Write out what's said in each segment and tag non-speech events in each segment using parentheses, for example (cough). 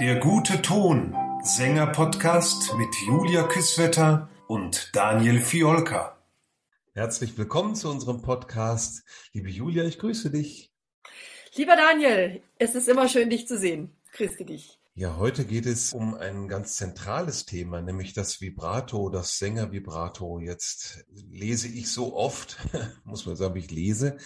Der gute Ton, Sänger-Podcast mit Julia Küsswetter und Daniel Fiolka. Herzlich willkommen zu unserem Podcast. Liebe Julia, ich grüße dich. Lieber Daniel, es ist immer schön, dich zu sehen. Grüße dich. Ja, heute geht es um ein ganz zentrales Thema, nämlich das Vibrato, das Sängervibrato. Jetzt lese ich so oft, (laughs) muss man sagen, ich lese,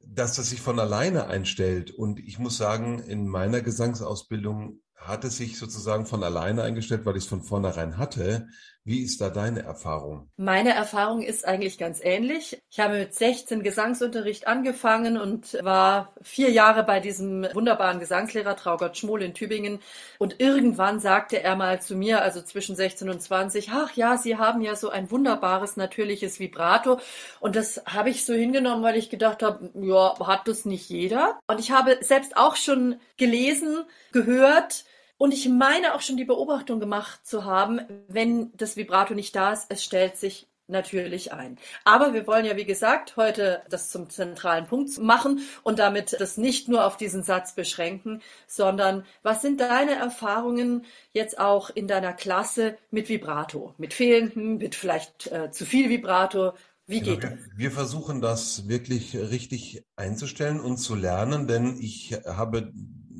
dass das sich von alleine einstellt. Und ich muss sagen, in meiner Gesangsausbildung hat es sich sozusagen von alleine eingestellt, weil ich es von vornherein hatte. Wie ist da deine Erfahrung? Meine Erfahrung ist eigentlich ganz ähnlich. Ich habe mit 16 Gesangsunterricht angefangen und war vier Jahre bei diesem wunderbaren Gesangslehrer Traugott Schmohl in Tübingen. Und irgendwann sagte er mal zu mir, also zwischen 16 und 20, ach ja, Sie haben ja so ein wunderbares, natürliches Vibrato. Und das habe ich so hingenommen, weil ich gedacht habe, ja, hat das nicht jeder? Und ich habe selbst auch schon gelesen, gehört, und ich meine auch schon die Beobachtung gemacht zu haben, wenn das Vibrato nicht da ist, es stellt sich natürlich ein. Aber wir wollen ja, wie gesagt, heute das zum zentralen Punkt machen und damit das nicht nur auf diesen Satz beschränken, sondern was sind deine Erfahrungen jetzt auch in deiner Klasse mit Vibrato, mit fehlendem, mit vielleicht äh, zu viel Vibrato? Wie genau, geht genau, das? Wir versuchen das wirklich richtig einzustellen und zu lernen, denn ich habe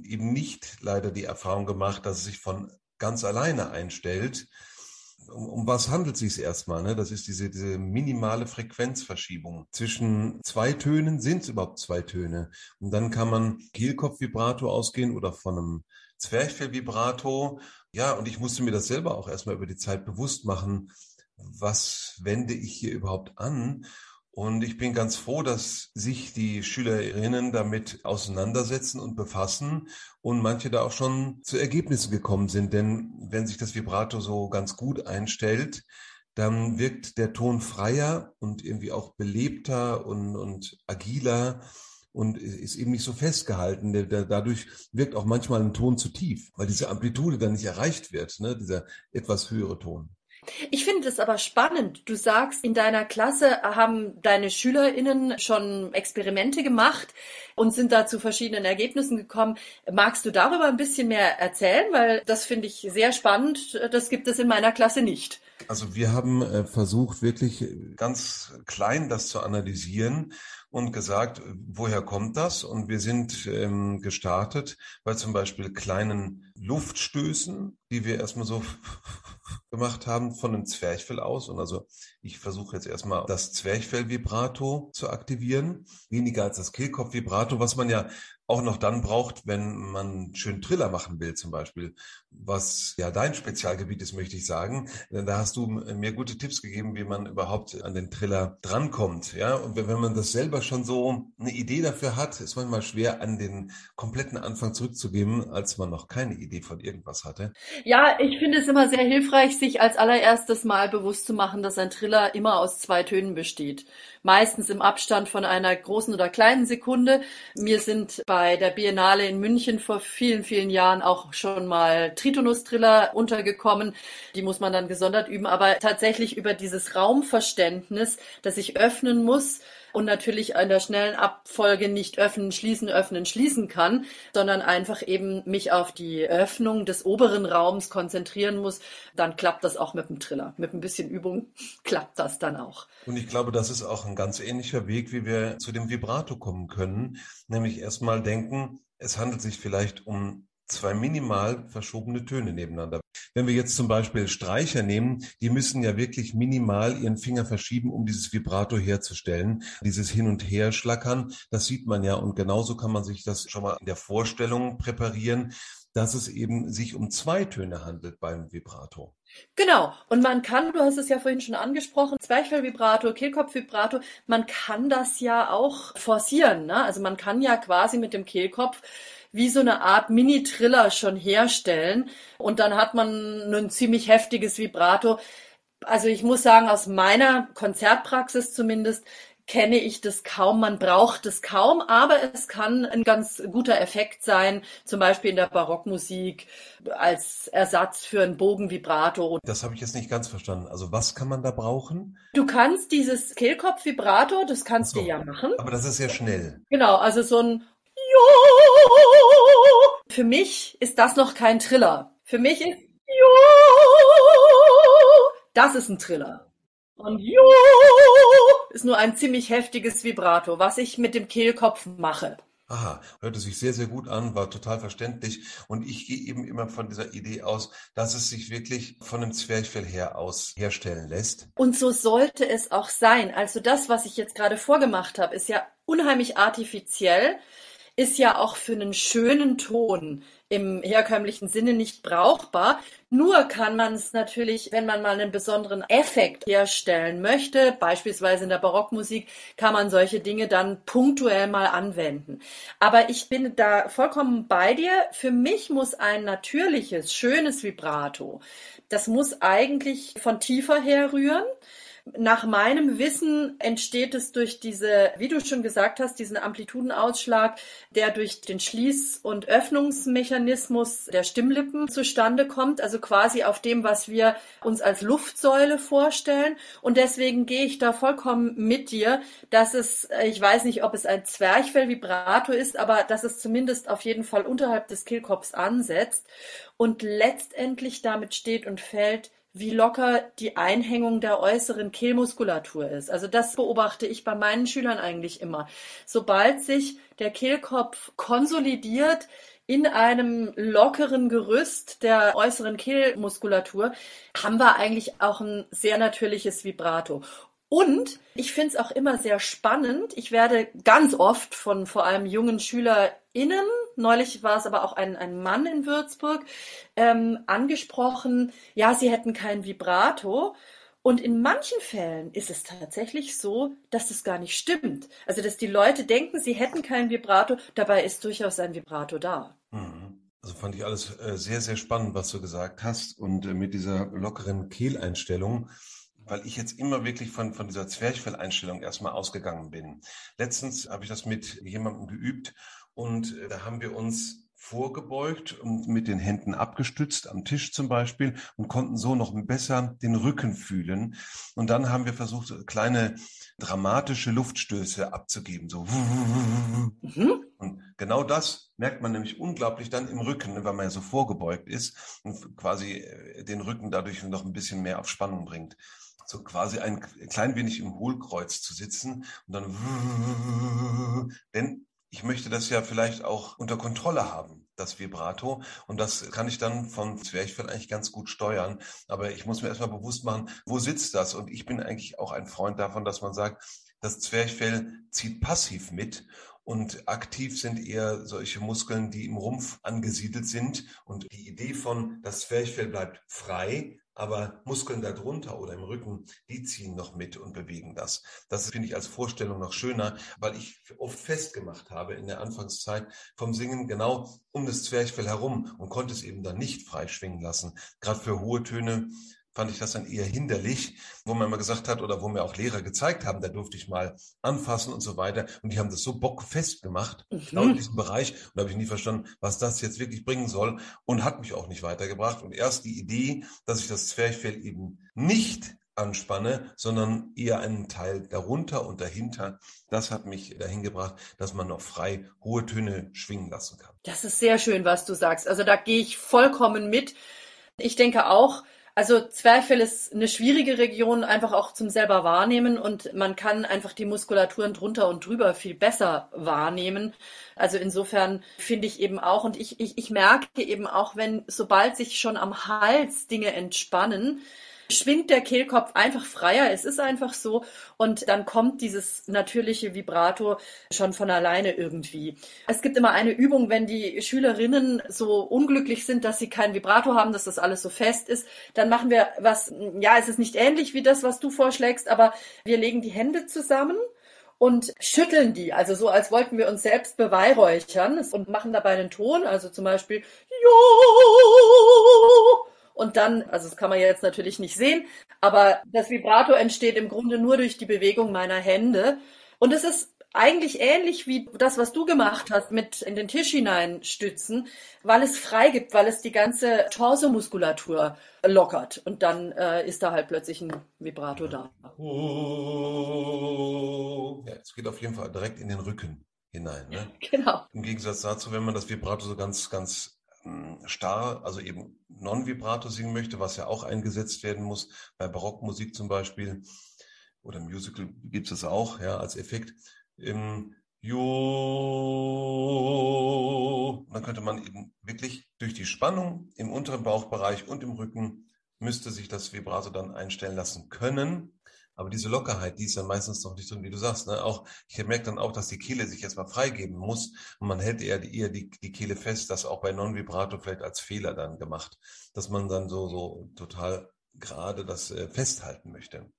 eben nicht leider die Erfahrung gemacht, dass es sich von ganz alleine einstellt. Um, um was handelt es sich erstmal? Ne? Das ist diese, diese minimale Frequenzverschiebung. Zwischen zwei Tönen sind es überhaupt zwei Töne. Und dann kann man Kehlkopfvibrato ausgehen oder von einem Zwerchfellvibrato. Ja, und ich musste mir das selber auch erstmal über die Zeit bewusst machen. Was wende ich hier überhaupt an? Und ich bin ganz froh, dass sich die Schülerinnen damit auseinandersetzen und befassen und manche da auch schon zu Ergebnissen gekommen sind. Denn wenn sich das Vibrato so ganz gut einstellt, dann wirkt der Ton freier und irgendwie auch belebter und, und agiler und ist eben nicht so festgehalten. Dadurch wirkt auch manchmal ein Ton zu tief, weil diese Amplitude dann nicht erreicht wird, ne? dieser etwas höhere Ton. Ich finde es aber spannend. Du sagst, in deiner Klasse haben deine SchülerInnen schon Experimente gemacht und sind da zu verschiedenen Ergebnissen gekommen. Magst du darüber ein bisschen mehr erzählen? Weil das finde ich sehr spannend. Das gibt es in meiner Klasse nicht. Also wir haben äh, versucht, wirklich ganz klein das zu analysieren und gesagt, woher kommt das? Und wir sind ähm, gestartet bei zum Beispiel kleinen Luftstößen, die wir erstmal so (laughs) gemacht haben von einem Zwerchfell aus. Und also ich versuche jetzt erstmal das Zwerchfell-Vibrato zu aktivieren, weniger als das Kehlkopf-Vibrato, was man ja auch noch dann braucht, wenn man schön Triller machen will, zum Beispiel, was ja dein Spezialgebiet ist, möchte ich sagen. Denn da hast du mir gute Tipps gegeben, wie man überhaupt an den Triller drankommt. Ja, und wenn man das selber schon so eine Idee dafür hat, ist manchmal schwer, an den kompletten Anfang zurückzugeben, als man noch keine Idee von irgendwas hatte. Ja, ich finde es immer sehr hilfreich, sich als allererstes mal bewusst zu machen, dass ein Triller immer aus zwei Tönen besteht. Meistens im Abstand von einer großen oder kleinen Sekunde. Mir sind bei der Biennale in München vor vielen, vielen Jahren auch schon mal Tritonus-Triller untergekommen. Die muss man dann gesondert üben, aber tatsächlich über dieses Raumverständnis, das ich öffnen muss, und natürlich in der schnellen Abfolge nicht öffnen, schließen, öffnen, schließen kann, sondern einfach eben mich auf die Öffnung des oberen Raums konzentrieren muss, dann klappt das auch mit dem Triller. Mit ein bisschen Übung (laughs) klappt das dann auch. Und ich glaube, das ist auch ein ganz ähnlicher Weg, wie wir zu dem Vibrato kommen können, nämlich erstmal denken, es handelt sich vielleicht um zwei minimal verschobene Töne nebeneinander. Wenn wir jetzt zum Beispiel Streicher nehmen, die müssen ja wirklich minimal ihren Finger verschieben, um dieses Vibrato herzustellen. Dieses Hin- und Herschlackern, das sieht man ja und genauso kann man sich das schon mal in der Vorstellung präparieren, dass es eben sich um zwei Töne handelt beim Vibrato. Genau. Und man kann, du hast es ja vorhin schon angesprochen, Zwerchfellvibrato, Kehlkopfvibrato, man kann das ja auch forcieren. Ne? Also man kann ja quasi mit dem Kehlkopf wie so eine Art Mini-Triller schon herstellen. Und dann hat man ein ziemlich heftiges Vibrato. Also ich muss sagen, aus meiner Konzertpraxis zumindest kenne ich das kaum, man braucht es kaum, aber es kann ein ganz guter Effekt sein, zum Beispiel in der Barockmusik als Ersatz für ein Bogenvibrato. Das habe ich jetzt nicht ganz verstanden. Also was kann man da brauchen? Du kannst dieses Kehlkopfvibrato, das kannst so, du ja machen. Aber das ist sehr schnell. Genau, also so ein Für mich ist das noch kein Triller. Für mich ist das ist ein Triller. Und ist nur ein ziemlich heftiges Vibrato, was ich mit dem Kehlkopf mache. Aha, hörte sich sehr, sehr gut an, war total verständlich. Und ich gehe eben immer von dieser Idee aus, dass es sich wirklich von einem Zwerchfell her aus herstellen lässt. Und so sollte es auch sein. Also das, was ich jetzt gerade vorgemacht habe, ist ja unheimlich artifiziell, ist ja auch für einen schönen Ton im herkömmlichen Sinne nicht brauchbar. Nur kann man es natürlich, wenn man mal einen besonderen Effekt herstellen möchte, beispielsweise in der Barockmusik, kann man solche Dinge dann punktuell mal anwenden. Aber ich bin da vollkommen bei dir. Für mich muss ein natürliches, schönes Vibrato, das muss eigentlich von tiefer her rühren. Nach meinem Wissen entsteht es durch diese, wie du schon gesagt hast, diesen Amplitudenausschlag, der durch den Schließ- und Öffnungsmechanismus der Stimmlippen zustande kommt, also quasi auf dem, was wir uns als Luftsäule vorstellen. Und deswegen gehe ich da vollkommen mit dir, dass es, ich weiß nicht, ob es ein Zwerchfell-Vibrato ist, aber dass es zumindest auf jeden Fall unterhalb des Kehlkopfs ansetzt und letztendlich damit steht und fällt, wie locker die Einhängung der äußeren Kehlmuskulatur ist. Also das beobachte ich bei meinen Schülern eigentlich immer. Sobald sich der Kehlkopf konsolidiert in einem lockeren Gerüst der äußeren Kehlmuskulatur, haben wir eigentlich auch ein sehr natürliches Vibrato. Und ich finde es auch immer sehr spannend. Ich werde ganz oft von vor allem jungen SchülerInnen, neulich war es aber auch ein, ein Mann in Würzburg, ähm, angesprochen, ja, sie hätten kein Vibrato. Und in manchen Fällen ist es tatsächlich so, dass das gar nicht stimmt. Also, dass die Leute denken, sie hätten kein Vibrato, dabei ist durchaus ein Vibrato da. Mhm. Also fand ich alles äh, sehr, sehr spannend, was du gesagt hast. Und äh, mit dieser lockeren Kehleinstellung weil ich jetzt immer wirklich von, von dieser Zwerchfelleinstellung erstmal ausgegangen bin. Letztens habe ich das mit jemandem geübt und äh, da haben wir uns vorgebeugt und mit den Händen abgestützt am Tisch zum Beispiel und konnten so noch besser den Rücken fühlen. Und dann haben wir versucht, kleine dramatische Luftstöße abzugeben, so. Mhm. Und genau das merkt man nämlich unglaublich dann im Rücken, wenn man ja so vorgebeugt ist und quasi äh, den Rücken dadurch noch ein bisschen mehr auf Spannung bringt so quasi ein klein wenig im Hohlkreuz zu sitzen und dann, denn ich möchte das ja vielleicht auch unter Kontrolle haben, das Vibrato. Und das kann ich dann vom Zwerchfell eigentlich ganz gut steuern. Aber ich muss mir erstmal bewusst machen, wo sitzt das? Und ich bin eigentlich auch ein Freund davon, dass man sagt, das Zwerchfell zieht passiv mit und aktiv sind eher solche Muskeln, die im Rumpf angesiedelt sind. Und die Idee von, das Zwerchfell bleibt frei, aber Muskeln darunter oder im Rücken, die ziehen noch mit und bewegen das. Das finde ich als Vorstellung noch schöner, weil ich oft festgemacht habe in der Anfangszeit vom Singen genau um das Zwerchfell herum und konnte es eben dann nicht frei schwingen lassen. Gerade für hohe Töne fand ich das dann eher hinderlich, wo man mal gesagt hat oder wo mir auch Lehrer gezeigt haben, da durfte ich mal anfassen und so weiter. Und die haben das so bockfest gemacht, mhm. genau in diesem Bereich. Und da habe ich nie verstanden, was das jetzt wirklich bringen soll und hat mich auch nicht weitergebracht. Und erst die Idee, dass ich das Zwerchfell eben nicht anspanne, sondern eher einen Teil darunter und dahinter. Das hat mich dahin gebracht, dass man noch frei hohe Töne schwingen lassen kann. Das ist sehr schön, was du sagst. Also da gehe ich vollkommen mit. Ich denke auch, also Zwerchfell ist eine schwierige Region, einfach auch zum selber wahrnehmen und man kann einfach die Muskulaturen drunter und drüber viel besser wahrnehmen. Also insofern finde ich eben auch und ich, ich, ich merke eben auch, wenn sobald sich schon am Hals Dinge entspannen, schwingt der Kehlkopf einfach freier. Es ist einfach so. Und dann kommt dieses natürliche Vibrato schon von alleine irgendwie. Es gibt immer eine Übung, wenn die Schülerinnen so unglücklich sind, dass sie kein Vibrato haben, dass das alles so fest ist, dann machen wir was, ja, es ist nicht ähnlich wie das, was du vorschlägst, aber wir legen die Hände zusammen und schütteln die, also so, als wollten wir uns selbst beweihräuchern und machen dabei einen Ton, also zum Beispiel, jo, und dann, also das kann man jetzt natürlich nicht sehen, aber das Vibrato entsteht im Grunde nur durch die Bewegung meiner Hände. Und es ist eigentlich ähnlich wie das, was du gemacht hast mit in den Tisch hineinstützen, weil es frei gibt, weil es die ganze Torsomuskulatur lockert und dann äh, ist da halt plötzlich ein Vibrato da. Ja, es geht auf jeden Fall direkt in den Rücken. hinein. Ne? (laughs) Genau. Im Gegensatz dazu, wenn man das Vibrato so ganz, ganz starr, also eben non-Vibrato singen möchte, was ja auch eingesetzt werden muss, bei Barockmusik zum Beispiel oder Musical gibt es auch, ja, als Effekt. Im Jo, dann könnte man eben wirklich durch die Spannung im unteren Bauchbereich und im Rücken müsste sich das Vibrato dann einstellen lassen können. Aber diese Lockerheit, die ist dann meistens noch nicht drin, wie du sagst. Ne? Auch, ich merke dann auch, dass die Kehle sich erstmal freigeben muss und man hält eher, eher die, die Kehle fest, das auch bei Non-Vibrato vielleicht als Fehler dann gemacht, dass man dann so, so total gerade das äh, festhalten möchte.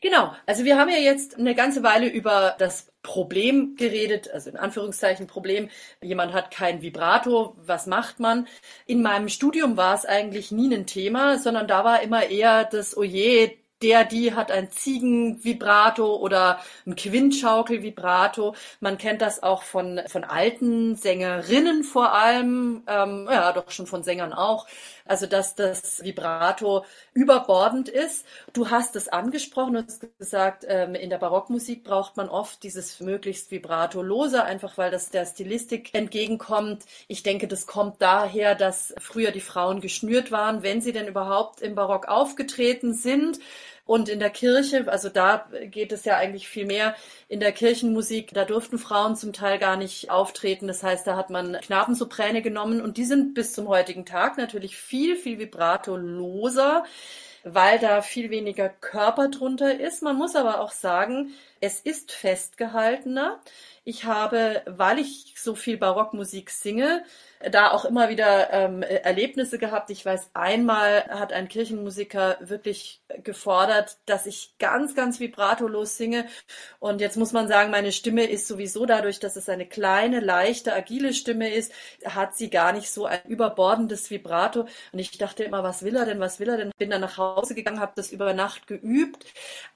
Genau, also wir haben ja jetzt eine ganze Weile über das Problem geredet, also in Anführungszeichen Problem. Jemand hat kein Vibrato, was macht man? In meinem Studium war es eigentlich nie ein Thema, sondern da war immer eher das, oje, oh der, die hat ein Ziegenvibrato oder ein Quintschaukel-Vibrato. Man kennt das auch von, von alten Sängerinnen vor allem, ähm, ja, doch schon von Sängern auch. Also, dass das Vibrato überbordend ist. Du hast es angesprochen, hast gesagt, ähm, in der Barockmusik braucht man oft dieses möglichst Vibrato-lose, einfach weil das der Stilistik entgegenkommt. Ich denke, das kommt daher, dass früher die Frauen geschnürt waren, wenn sie denn überhaupt im Barock aufgetreten sind. Und in der Kirche, also da geht es ja eigentlich viel mehr in der Kirchenmusik, da durften Frauen zum Teil gar nicht auftreten. Das heißt, da hat man Knabensopräne genommen und die sind bis zum heutigen Tag natürlich viel, viel vibrato-loser weil da viel weniger Körper drunter ist. Man muss aber auch sagen, es ist festgehaltener. Ich habe, weil ich so viel Barockmusik singe, da auch immer wieder ähm, Erlebnisse gehabt. Ich weiß, einmal hat ein Kirchenmusiker wirklich gefordert, dass ich ganz, ganz vibratolos singe. Und jetzt muss man sagen, meine Stimme ist sowieso dadurch, dass es eine kleine, leichte, agile Stimme ist, hat sie gar nicht so ein überbordendes Vibrato. Und ich dachte immer, was will er denn, was will er denn? Bin dann nach Hause gegangen, habe das über Nacht geübt.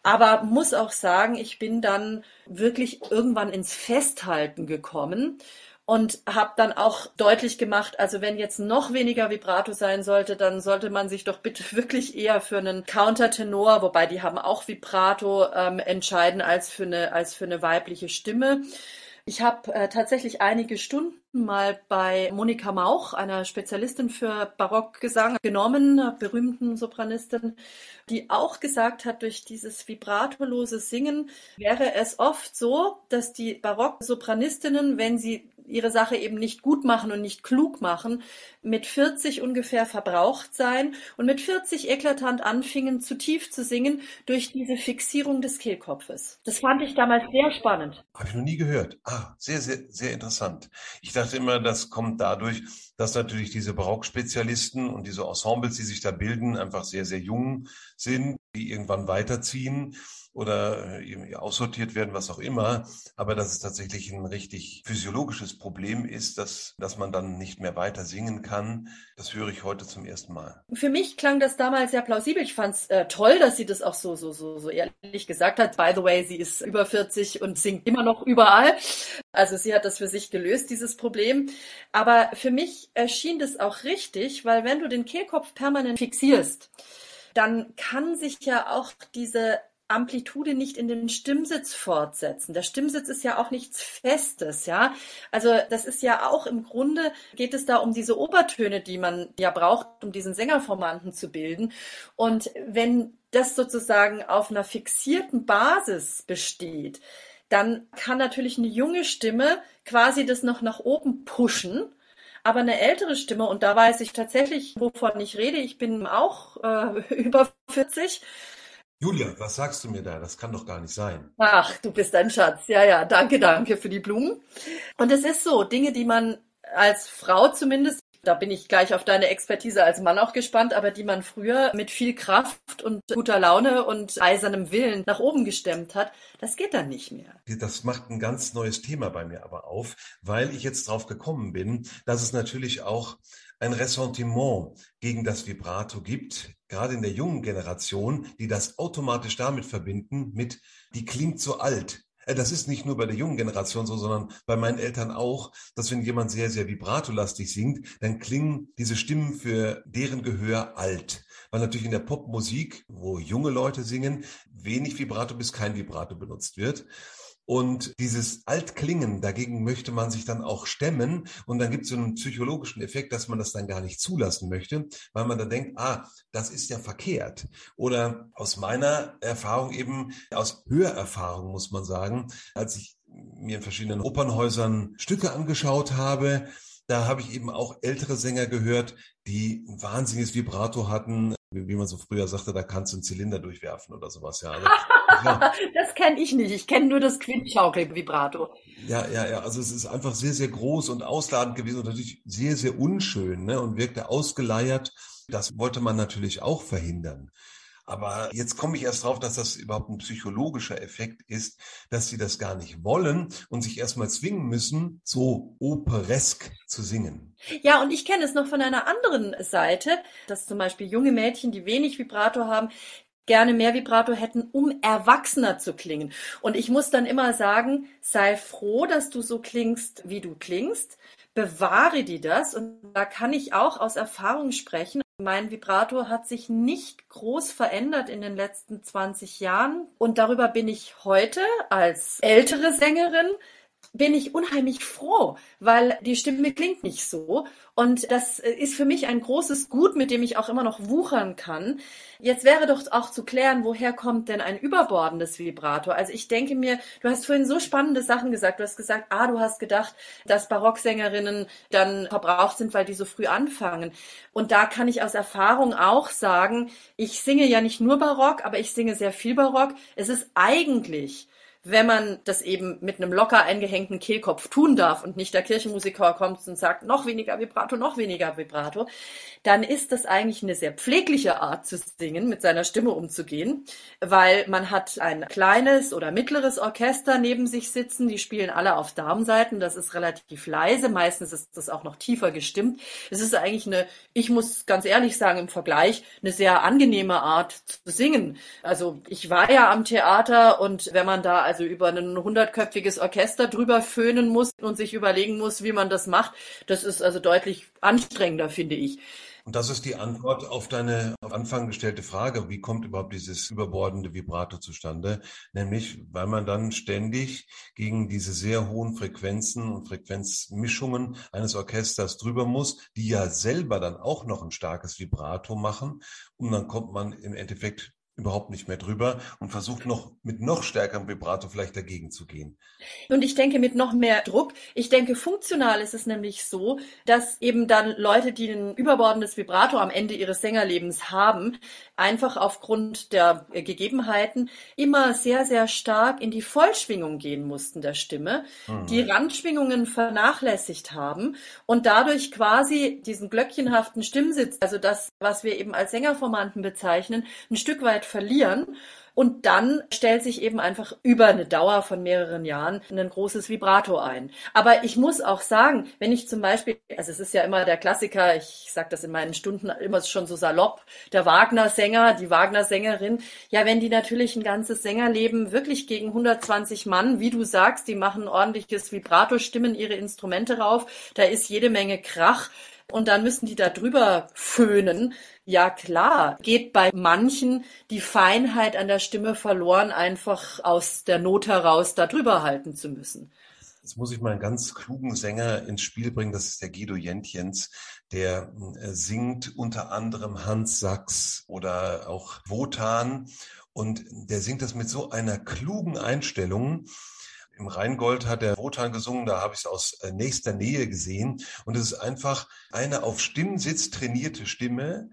Aber muss auch sagen, ich dann wirklich irgendwann ins Festhalten gekommen und habe dann auch deutlich gemacht, also wenn jetzt noch weniger Vibrato sein sollte, dann sollte man sich doch bitte (laughs) wirklich eher für einen Countertenor, wobei die haben auch Vibrato, ähm, entscheiden als für eine als für eine weibliche Stimme. Ich habe äh, tatsächlich einige Stunden mal bei Monika Mauch, einer Spezialistin für Barockgesang, genommen, berühmten Sopranistin, die auch gesagt hat, durch dieses vibratolose Singen wäre es oft so, dass die Barock-Sopranistinnen, wenn sie ihre Sache eben nicht gut machen und nicht klug machen, mit 40 ungefähr verbraucht sein und mit 40 eklatant anfingen zu tief zu singen durch diese Fixierung des Kehlkopfes. Das fand ich damals sehr spannend. Habe ich noch nie gehört. Ah, sehr, sehr, sehr interessant. Ich dachte immer, das kommt dadurch, dass natürlich diese Barockspezialisten und diese Ensembles, die sich da bilden, einfach sehr, sehr jung sind, die irgendwann weiterziehen oder äh, aussortiert werden, was auch immer. Aber dass es tatsächlich ein richtig physiologisches Problem ist, dass, dass man dann nicht mehr weiter singen kann, das höre ich heute zum ersten Mal. Für mich klang das damals sehr plausibel. Ich fand es äh, toll, dass sie das auch so, so, so, so ehrlich gesagt hat. By the way, sie ist über 40 und singt immer noch überall. Also sie hat das für sich gelöst, dieses Problem. Aber für mich erschien das auch richtig, weil wenn du den Kehlkopf permanent fixierst, dann kann sich ja auch diese Amplitude nicht in den Stimmsitz fortsetzen. Der Stimmsitz ist ja auch nichts Festes, ja. Also das ist ja auch im Grunde geht es da um diese Obertöne, die man ja braucht, um diesen Sängerformanten zu bilden. Und wenn das sozusagen auf einer fixierten Basis besteht, dann kann natürlich eine junge Stimme quasi das noch nach oben pushen. Aber eine ältere Stimme, und da weiß ich tatsächlich, wovon ich rede, ich bin auch äh, (laughs) über 40, Julia, was sagst du mir da? Das kann doch gar nicht sein. Ach, du bist ein Schatz. Ja, ja, danke, danke für die Blumen. Und es ist so, Dinge, die man als Frau zumindest, da bin ich gleich auf deine Expertise als Mann auch gespannt, aber die man früher mit viel Kraft und guter Laune und eisernem Willen nach oben gestemmt hat, das geht dann nicht mehr. Das macht ein ganz neues Thema bei mir aber auf, weil ich jetzt drauf gekommen bin, dass es natürlich auch ein Ressentiment gegen das Vibrato gibt, gerade in der jungen Generation, die das automatisch damit verbinden, mit, die klingt so alt. Äh, das ist nicht nur bei der jungen Generation so, sondern bei meinen Eltern auch, dass wenn jemand sehr, sehr vibratolastig singt, dann klingen diese Stimmen für deren Gehör alt. Weil natürlich in der Popmusik, wo junge Leute singen, wenig Vibrato bis kein Vibrato benutzt wird. Und dieses Altklingen, dagegen möchte man sich dann auch stemmen. Und dann gibt es so einen psychologischen Effekt, dass man das dann gar nicht zulassen möchte, weil man dann denkt, ah, das ist ja verkehrt. Oder aus meiner Erfahrung eben, aus Hörerfahrung muss man sagen, als ich mir in verschiedenen Opernhäusern Stücke angeschaut habe, da habe ich eben auch ältere Sänger gehört, die ein wahnsinniges Vibrato hatten, wie man so früher sagte, da kannst du einen Zylinder durchwerfen oder sowas. Ja, also, (laughs) ja. das kenne ich nicht. Ich kenne nur das Quintschaukel-Vibrato. Ja, ja, ja. Also es ist einfach sehr, sehr groß und ausladend gewesen und natürlich sehr, sehr unschön ne? und wirkte ausgeleiert. Das wollte man natürlich auch verhindern. Aber jetzt komme ich erst drauf, dass das überhaupt ein psychologischer Effekt ist, dass sie das gar nicht wollen und sich erstmal zwingen müssen, so operesk zu singen. Ja, und ich kenne es noch von einer anderen Seite, dass zum Beispiel junge Mädchen, die wenig Vibrato haben, gerne mehr Vibrato hätten, um erwachsener zu klingen. Und ich muss dann immer sagen, sei froh, dass du so klingst, wie du klingst. Bewahre dir das. Und da kann ich auch aus Erfahrung sprechen. Mein Vibrato hat sich nicht groß verändert in den letzten 20 Jahren. Und darüber bin ich heute als ältere Sängerin bin ich unheimlich froh, weil die Stimme klingt nicht so. Und das ist für mich ein großes Gut, mit dem ich auch immer noch wuchern kann. Jetzt wäre doch auch zu klären, woher kommt denn ein überbordendes Vibrato? Also ich denke mir, du hast vorhin so spannende Sachen gesagt. Du hast gesagt, ah, du hast gedacht, dass Barocksängerinnen dann verbraucht sind, weil die so früh anfangen. Und da kann ich aus Erfahrung auch sagen, ich singe ja nicht nur Barock, aber ich singe sehr viel Barock. Es ist eigentlich wenn man das eben mit einem locker eingehängten Kehlkopf tun darf und nicht der Kirchenmusiker kommt und sagt, noch weniger Vibrato, noch weniger Vibrato, dann ist das eigentlich eine sehr pflegliche Art zu singen, mit seiner Stimme umzugehen, weil man hat ein kleines oder mittleres Orchester neben sich sitzen, die spielen alle auf Darmseiten, das ist relativ leise, meistens ist das auch noch tiefer gestimmt. Es ist eigentlich eine, ich muss ganz ehrlich sagen, im Vergleich eine sehr angenehme Art zu singen. Also ich war ja am Theater und wenn man da also über ein hundertköpfiges Orchester drüber föhnen muss und sich überlegen muss, wie man das macht, das ist also deutlich anstrengender, finde ich. Und das ist die Antwort auf deine am Anfang gestellte Frage, wie kommt überhaupt dieses überbordende Vibrato zustande? Nämlich, weil man dann ständig gegen diese sehr hohen Frequenzen und Frequenzmischungen eines Orchesters drüber muss, die ja selber dann auch noch ein starkes Vibrato machen. Und dann kommt man im Endeffekt überhaupt nicht mehr drüber und versucht noch mit noch stärkerem Vibrato vielleicht dagegen zu gehen. Und ich denke mit noch mehr Druck. Ich denke, funktional ist es nämlich so, dass eben dann Leute, die ein überbordendes Vibrato am Ende ihres Sängerlebens haben, einfach aufgrund der Gegebenheiten immer sehr, sehr stark in die Vollschwingung gehen mussten der Stimme, mhm. die Randschwingungen vernachlässigt haben und dadurch quasi diesen glöckchenhaften Stimmsitz, also das, was wir eben als Sängerformanten bezeichnen, ein Stück weit verlieren. Und dann stellt sich eben einfach über eine Dauer von mehreren Jahren ein großes Vibrato ein. Aber ich muss auch sagen, wenn ich zum Beispiel, also es ist ja immer der Klassiker, ich sage das in meinen Stunden immer schon so salopp, der Wagner-Sänger, die Wagner-Sängerin, ja, wenn die natürlich ein ganzes Sängerleben wirklich gegen 120 Mann, wie du sagst, die machen ordentliches Vibrato, stimmen ihre Instrumente rauf, da ist jede Menge Krach und dann müssen die da drüber föhnen. Ja klar, geht bei manchen die Feinheit an der Stimme verloren, einfach aus der Not heraus da drüber halten zu müssen. Jetzt muss ich mal einen ganz klugen Sänger ins Spiel bringen, das ist der Guido Jentjens, der äh, singt unter anderem Hans Sachs oder auch Wotan und der singt das mit so einer klugen Einstellung, im Rheingold hat der Wotan gesungen, da habe ich es aus äh, nächster Nähe gesehen. Und es ist einfach eine auf Stimmsitz trainierte Stimme,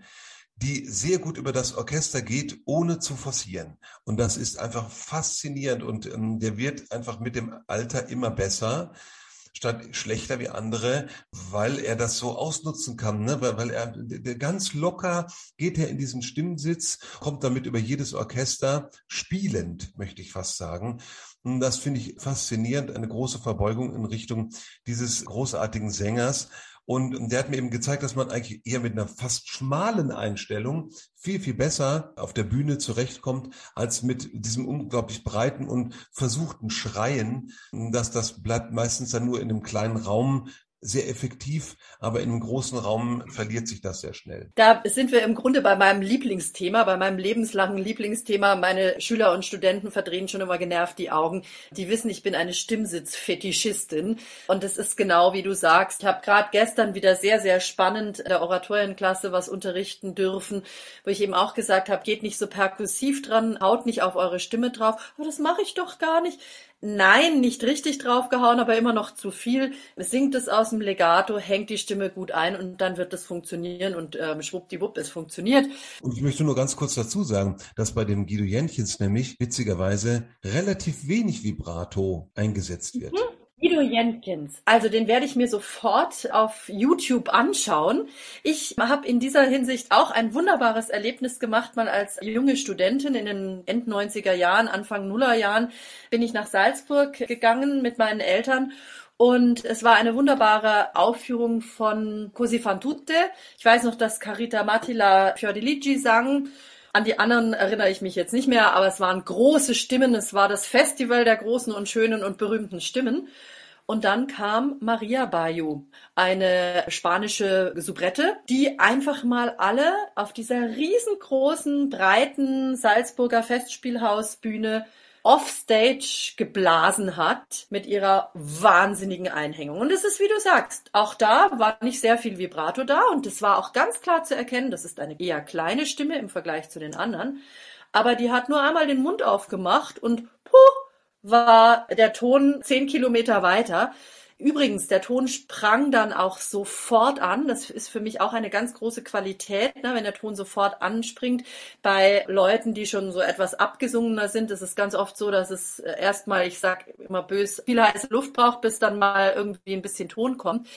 die sehr gut über das Orchester geht, ohne zu forcieren. Und das ist einfach faszinierend und ähm, der wird einfach mit dem Alter immer besser statt schlechter wie andere, weil er das so ausnutzen kann, ne? weil, weil er ganz locker geht er in diesen Stimmsitz, kommt damit über jedes Orchester, spielend, möchte ich fast sagen. Das finde ich faszinierend, eine große Verbeugung in Richtung dieses großartigen Sängers. Und der hat mir eben gezeigt, dass man eigentlich eher mit einer fast schmalen Einstellung viel, viel besser auf der Bühne zurechtkommt, als mit diesem unglaublich breiten und versuchten Schreien, dass das bleibt meistens dann nur in einem kleinen Raum sehr effektiv, aber in einem großen Raum verliert sich das sehr schnell. Da sind wir im Grunde bei meinem Lieblingsthema, bei meinem lebenslangen Lieblingsthema. Meine Schüler und Studenten verdrehen schon immer genervt die Augen. Die wissen, ich bin eine Stimmsitzfetischistin und es ist genau wie du sagst. Ich habe gerade gestern wieder sehr, sehr spannend in der Oratorienklasse was unterrichten dürfen, wo ich eben auch gesagt habe, geht nicht so perkussiv dran, haut nicht auf eure Stimme drauf. Aber das mache ich doch gar nicht. Nein, nicht richtig draufgehauen, aber immer noch zu viel. Singt es aus dem Legato, hängt die Stimme gut ein und dann wird es funktionieren und ähm, schwuppdiwupp, es funktioniert. Und ich möchte nur ganz kurz dazu sagen, dass bei dem Guido Jentchens nämlich witzigerweise relativ wenig Vibrato eingesetzt wird. Mhm. Guido Jenkins. Also den werde ich mir sofort auf YouTube anschauen. Ich habe in dieser Hinsicht auch ein wunderbares Erlebnis gemacht, mal als junge Studentin in den End 90er Jahren, Anfang Nuller Jahren bin ich nach Salzburg gegangen mit meinen Eltern und es war eine wunderbare Aufführung von Così fan tutte. Ich weiß noch, dass Carita Matila Fiordiligi sang. An die anderen erinnere ich mich jetzt nicht mehr, aber es waren große Stimmen. Es war das Festival der großen und schönen und berühmten Stimmen. Und dann kam Maria Bayo, eine spanische Soubrette, die einfach mal alle auf dieser riesengroßen, breiten Salzburger Festspielhausbühne offstage geblasen hat mit ihrer wahnsinnigen Einhängung. Und es ist, wie du sagst, auch da war nicht sehr viel Vibrato da und es war auch ganz klar zu erkennen, das ist eine eher kleine Stimme im Vergleich zu den anderen. Aber die hat nur einmal den Mund aufgemacht und puh, war der Ton zehn Kilometer weiter. Übrigens, der Ton sprang dann auch sofort an. Das ist für mich auch eine ganz große Qualität, ne, wenn der Ton sofort anspringt. Bei Leuten, die schon so etwas abgesungener sind, ist es ganz oft so, dass es äh, erstmal, ich sag immer bös, viel heiße Luft braucht, bis dann mal irgendwie ein bisschen Ton kommt.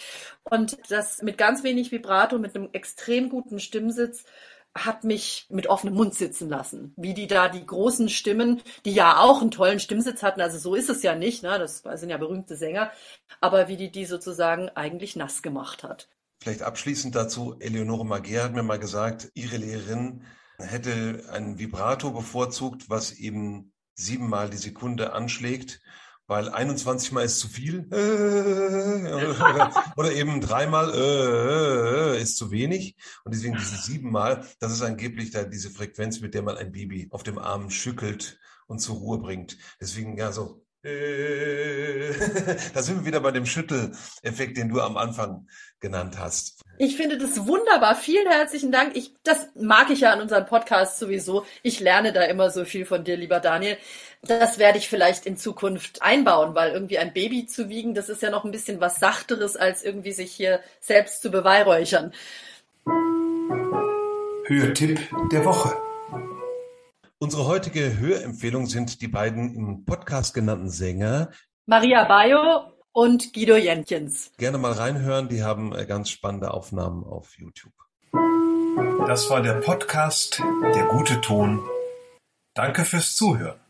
Und das mit ganz wenig Vibrato, mit einem extrem guten Stimmsitz hat mich mit offenem Mund sitzen lassen. Wie die da die großen Stimmen, die ja auch einen tollen Stimmsitz hatten, also so ist es ja nicht, ne? das sind ja berühmte Sänger, aber wie die die sozusagen eigentlich nass gemacht hat. Vielleicht abschließend dazu, Eleonore Magier hat mir mal gesagt, ihre Lehrerin hätte ein Vibrato bevorzugt, was eben siebenmal die Sekunde anschlägt weil 21 Mal ist zu viel. (laughs) Oder eben dreimal äh, ist zu wenig. Und deswegen diese siebenmal, das ist angeblich da diese Frequenz, mit der man ein Baby auf dem Arm schüttelt und zur Ruhe bringt. Deswegen ja so. äh, (laughs) da sind wir wieder bei dem Schütteleffekt, den du am Anfang genannt hast. Ich finde das wunderbar. Vielen herzlichen Dank. Ich, das mag ich ja an unserem Podcast sowieso. Ich lerne da immer so viel von dir, lieber Daniel. Das werde ich vielleicht in Zukunft einbauen, weil irgendwie ein Baby zu wiegen, das ist ja noch ein bisschen was Sachteres, als irgendwie sich hier selbst zu beweihräuchern. Hörtipp der Woche. Unsere heutige Hörempfehlung sind die beiden im Podcast genannten Sänger Maria Bayo und Guido Jentjens. Gerne mal reinhören, die haben äh, ganz spannende Aufnahmen auf YouTube. Das war der Podcast Der gute Ton. Danke fürs Zuhören.